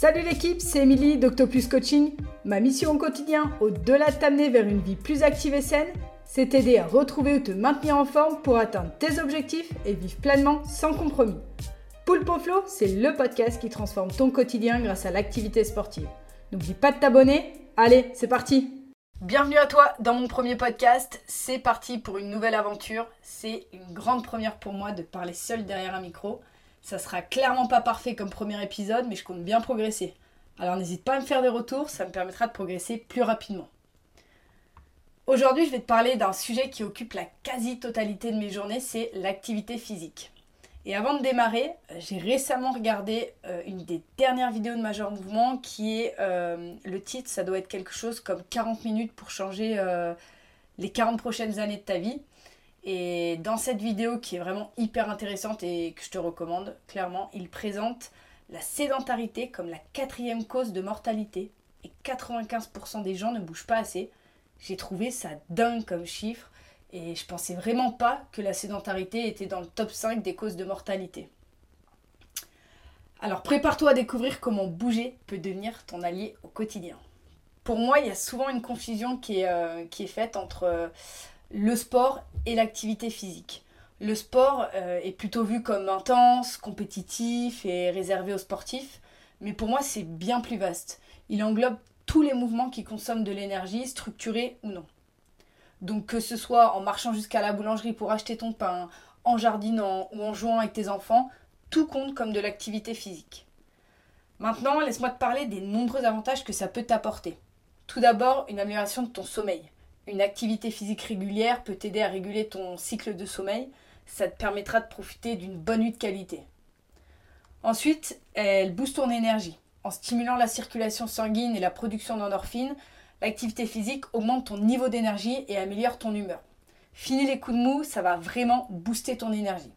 Salut l'équipe, c'est Émilie d'Octopus Coaching. Ma mission au quotidien, au-delà de t'amener vers une vie plus active et saine, c'est t'aider à retrouver ou te maintenir en forme pour atteindre tes objectifs et vivre pleinement sans compromis. Poulpe Flow, c'est le podcast qui transforme ton quotidien grâce à l'activité sportive. N'oublie pas de t'abonner. Allez, c'est parti Bienvenue à toi dans mon premier podcast. C'est parti pour une nouvelle aventure. C'est une grande première pour moi de parler seul derrière un micro. Ça sera clairement pas parfait comme premier épisode, mais je compte bien progresser. Alors n'hésite pas à me faire des retours, ça me permettra de progresser plus rapidement. Aujourd'hui, je vais te parler d'un sujet qui occupe la quasi-totalité de mes journées, c'est l'activité physique. Et avant de démarrer, j'ai récemment regardé euh, une des dernières vidéos de Major Mouvement qui est euh, le titre, ça doit être quelque chose comme 40 minutes pour changer euh, les 40 prochaines années de ta vie. Et dans cette vidéo qui est vraiment hyper intéressante et que je te recommande, clairement, il présente la sédentarité comme la quatrième cause de mortalité. Et 95% des gens ne bougent pas assez. J'ai trouvé ça dingue comme chiffre. Et je pensais vraiment pas que la sédentarité était dans le top 5 des causes de mortalité. Alors prépare-toi à découvrir comment bouger peut devenir ton allié au quotidien. Pour moi, il y a souvent une confusion qui est, euh, faite entre euh, le sport et l'activité physique. Le sport euh, est plutôt vu comme intense, compétitif et réservé aux sportifs, mais pour moi c'est bien plus vaste. Il englobe tous les mouvements qui consomment de l'énergie, structurés ou non. Donc que ce soit en marchant jusqu'à la boulangerie pour acheter ton pain, en jardinant ou en jouant avec tes enfants, tout compte comme de l'activité physique. Maintenant, laisse-moi te parler des nombreux avantages que ça peut t'apporter. Tout d'abord, une amélioration de ton sommeil. Une activité physique régulière peut t'aider à réguler ton cycle de sommeil. Ça te permettra de profiter d'une bonne nuit de qualité. Ensuite, elle booste ton énergie. En stimulant la circulation sanguine et la production d'endorphines, l'activité physique augmente ton niveau d'énergie et améliore ton humeur. Fini les coups de mou, ça va vraiment booster ton énergie.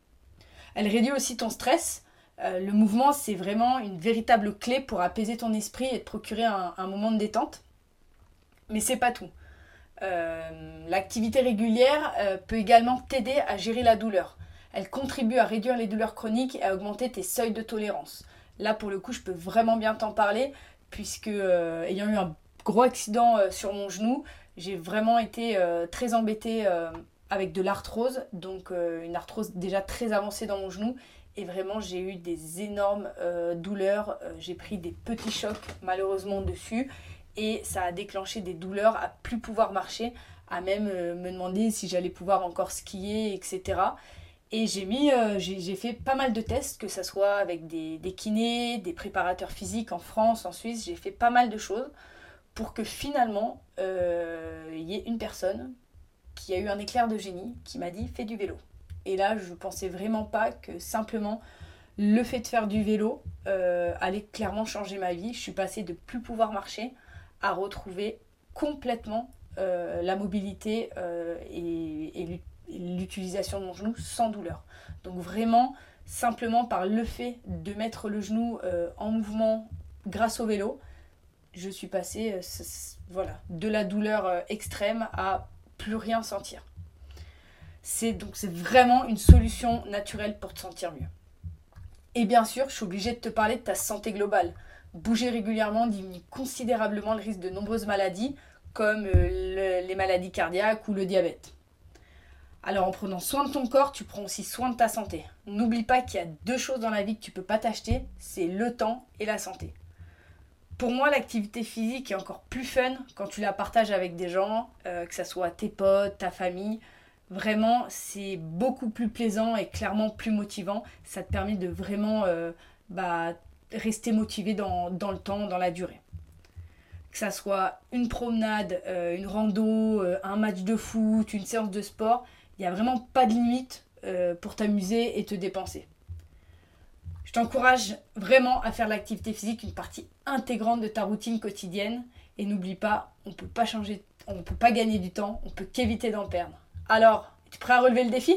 Elle réduit aussi ton stress. Euh, le mouvement, c'est vraiment une véritable clé pour apaiser ton esprit et te procurer un, un moment de détente. Mais c'est pas tout. Euh, l'activité régulière euh, peut également t'aider à gérer la douleur. Elle contribue à réduire les douleurs chroniques et à augmenter tes seuils de tolérance. Là, pour le coup, je peux vraiment bien t'en parler, puisque euh, ayant eu un gros accident sur mon genou, j'ai vraiment été très embêtée avec de l'arthrose, donc une arthrose déjà très avancée dans mon genou. Et vraiment, j'ai eu des énormes douleurs. j'ai pris des petits chocs malheureusement dessus et ça a déclenché des douleurs à plus pouvoir marcher, à même euh, me demander si j'allais pouvoir encore skier, etc. Et j'ai mis, euh, j'ai fait pas mal de tests, que ce soit avec des, des, kinés, des préparateurs physiques en France, en Suisse, j'ai fait pas mal de choses pour que finalement euh, il y ait une personne qui a eu un éclair de génie qui m'a dit fais du vélo. Et là, je pensais vraiment pas que simplement le fait de faire du vélo allait clairement changer ma vie. Je suis passée de plus pouvoir marcher à retrouver complètement euh, la mobilité euh, et, l'utilisation de mon genou sans douleur. Donc vraiment, simplement par le fait de mettre le genou euh, en mouvement grâce au vélo, je suis passée voilà, de la douleur extrême à plus rien sentir. C'est donc c'est vraiment une solution naturelle pour te sentir mieux. Et bien sûr, je suis obligée de te parler de ta santé globale. Bouger régulièrement diminue considérablement le risque de nombreuses maladies, comme euh, les maladies cardiaques ou le diabète. Alors en prenant soin de ton corps, tu prends aussi soin de ta santé. N'oublie pas qu'il y a deux choses dans la vie que tu ne peux pas t'acheter, c'est le temps et la santé. Pour moi, l'activité physique est encore plus fun quand tu la partages avec des gens, euh, que ce soit tes potes, ta famille. Vraiment, c'est beaucoup plus plaisant et clairement plus motivant. Ça te permet de vraiment euh, bah, rester motivé dans, le temps, dans la durée. Que ça soit une promenade, euh, une rando, euh, un match de foot, une séance de sport, il n'y a vraiment pas de limite euh, pour t'amuser et te dépenser. Je t'encourage vraiment à faire l'activité physique une partie intégrante de ta routine quotidienne. Et n'oublie pas, on ne peut pas changer, on peut pas gagner du temps, on peut qu'éviter d'en perdre. Alors, tu es prêt à relever le défi?